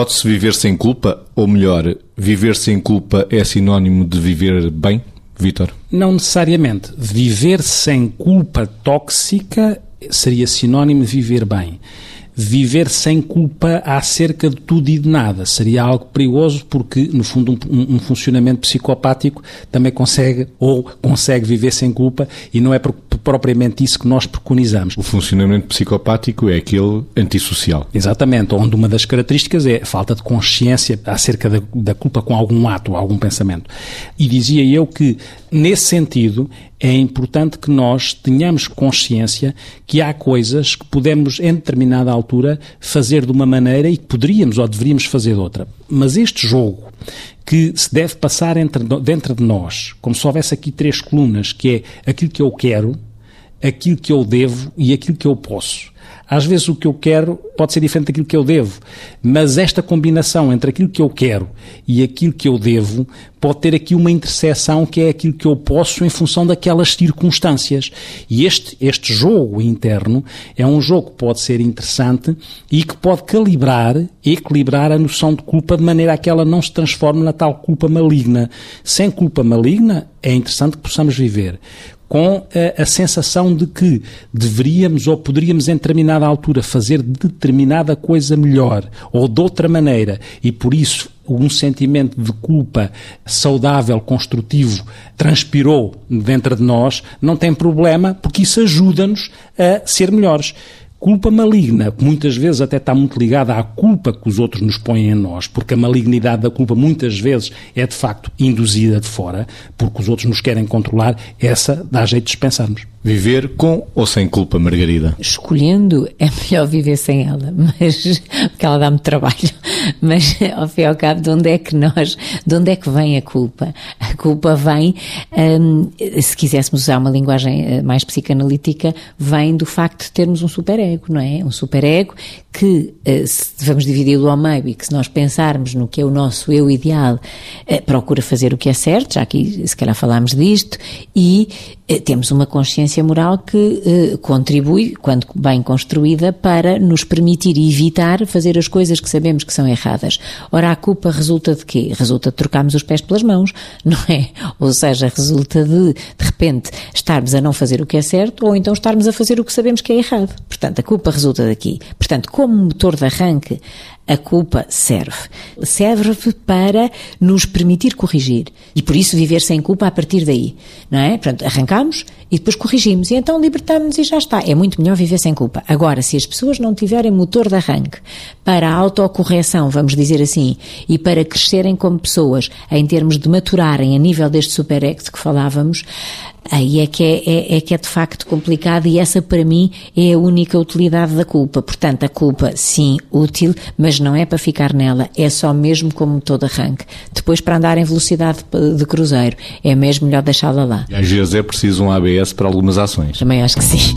Pode-se viver sem culpa? Ou melhor, viver sem culpa é sinónimo de viver bem? Vítor? Não necessariamente. Viver sem culpa tóxica seria sinónimo de viver bem viver sem culpa acerca de tudo e de nada. Seria algo perigoso porque, no fundo, um, um, funcionamento psicopático também consegue ou consegue viver sem culpa e não é propriamente isso que nós preconizamos. O funcionamento psicopático é aquele antissocial. Exatamente, onde uma das características é a falta de consciência acerca da, da culpa com algum ato, algum pensamento. E dizia eu que, nesse sentido, é importante que nós tenhamos consciência que há coisas que podemos, em determinada altura, fazer de uma maneira e que poderíamos ou deveríamos fazer de outra. Mas este jogo que se deve passar entre, dentro de nós, como se houvesse aqui três colunas, que é aquilo que eu quero, aquilo que eu devo e aquilo que eu posso. Às vezes o que eu quero pode ser diferente daquilo que eu devo, mas esta combinação entre aquilo que eu quero e aquilo que eu devo pode ter aqui uma interseção que é aquilo que eu posso em função daquelas circunstâncias. E este, este jogo interno é um jogo que pode ser interessante e que pode calibrar, equilibrar a noção de culpa de maneira a que ela não se transforme na tal culpa maligna. Sem culpa maligna, é interessante que possamos viver com a, a, sensação de que deveríamos ou poderíamos em determinada altura fazer determinada coisa melhor ou de outra maneira e por isso um sentimento de culpa saudável, construtivo, transpirou dentro de nós, não tem problema, porque isso ajuda-nos a ser melhores. Culpa maligna, que muitas vezes até está muito ligada à culpa que os outros nos põem em nós, porque a malignidade da culpa muitas vezes é de facto induzida de fora, porque os outros nos querem controlar, essa dá jeito de dispensarmos. Viver com ou sem culpa, Margarida? Escolhendo, é melhor viver sem ela, mas porque ela dá-me trabalho. Mas, ao fim e ao cabo, de onde é que nós, de onde é que vem a culpa? A culpa vem, hum, se quiséssemos usar uma linguagem eh, mais psicanalítica, vem do facto de termos um superego, não é? Um superego que, eh, se vamos dividi-lo ao meio e que se nós pensarmos no que é o nosso eu ideal, eh, procura fazer o que é certo, já aqui se calhar falámos disto, e temos uma consciência moral que contribui, quando bem construída, para nos permitir evitar fazer as coisas que sabemos que são erradas. Ora, a culpa resulta de quê? Resulta de trocarmos os pés pelas mãos, não é? Ou seja, resulta de, de repente, estarmos a não fazer o que é certo ou então estarmos a fazer o que sabemos que é errado. Portanto, a culpa resulta daqui. Portanto, como motor de arranque, a culpa serve. Serve para nos permitir corrigir. E por isso viver sem culpa a partir daí. Não é? Portanto, arrancamos e depois corrigimos. E então libertamos-nos e já está. É muito melhor viver sem culpa. Agora, se as pessoas não tiverem motor de arranque para a autocorreção, vamos dizer assim, e para crescerem como pessoas, em termos de maturarem a nível deste super que falávamos, aí é que é, é, é, que é de facto complicado e essa para mim é a única utilidade da culpa. Portanto, a culpa, sim, útil, mas não é para ficar nela, é só mesmo como todo arranque. Depois, para andar em velocidade de cruzeiro, é mesmo melhor deixá-la lá. Às vezes é preciso um ABS para algumas ações. Também acho que sim.